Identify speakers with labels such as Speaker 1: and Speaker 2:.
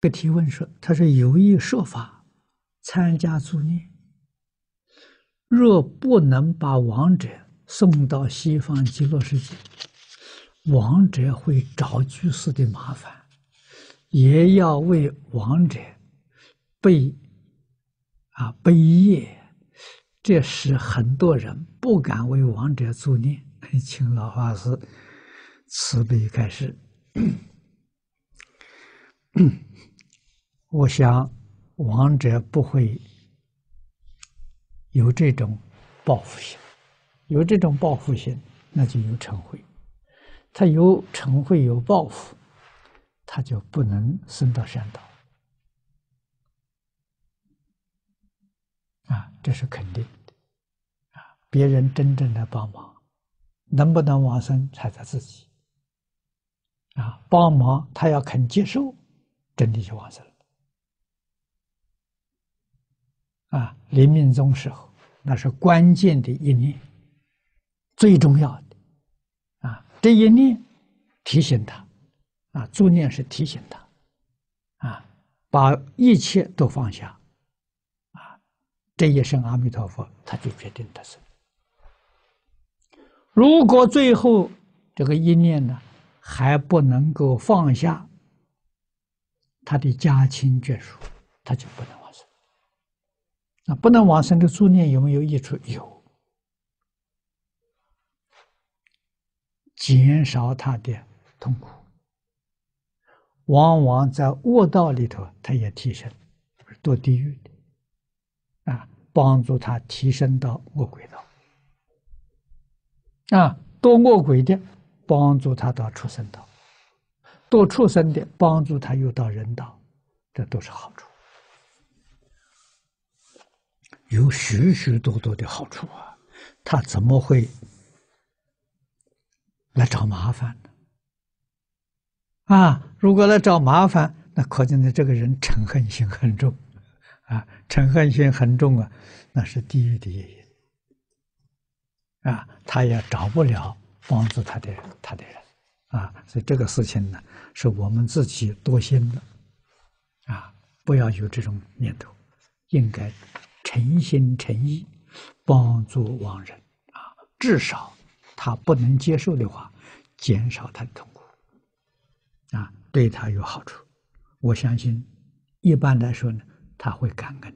Speaker 1: 个提问说：“他是有意设法参加助念，若不能把亡者送到西方极乐世界，亡者会找居士的麻烦，也要为亡者背啊背业，这使很多人不敢为亡者助念。请老法师慈悲开示。”我想，王者不会有这种报复心，有这种报复心，那就有成会。他有成会，有报复，他就不能升到善道。啊，这是肯定的。啊，别人真正的帮忙，能不能往生，才在自己。啊，帮忙他要肯接受，真的就往生了。啊，临命终时候，那是关键的一念，最重要的。啊，这一念提醒他，啊，助念是提醒他，啊，把一切都放下，啊，这一声阿弥陀佛，他就决定得生。如果最后这个一念呢，还不能够放下他的家亲眷属，他就不能往生。那不能往生的助念有没有益处？有，减少他的痛苦。往往在恶道里头，他也提升，堕地狱的，啊，帮助他提升到恶鬼道，啊，堕恶鬼的，帮助他到畜生道，堕畜生的，帮助他又到人道，这都是好处。有许许多多的好处啊，他怎么会来找麻烦呢？啊，如果来找麻烦，那可见的这个人嗔恨心很重，啊，嗔恨心很重啊，那是地狱的业因，啊，他也找不了帮助他的他的人，啊，所以这个事情呢，是我们自己多心的，啊，不要有这种念头，应该。诚心诚意帮助亡人啊，至少他不能接受的话，减少他的痛苦啊，对他有好处。我相信，一般来说呢，他会感恩。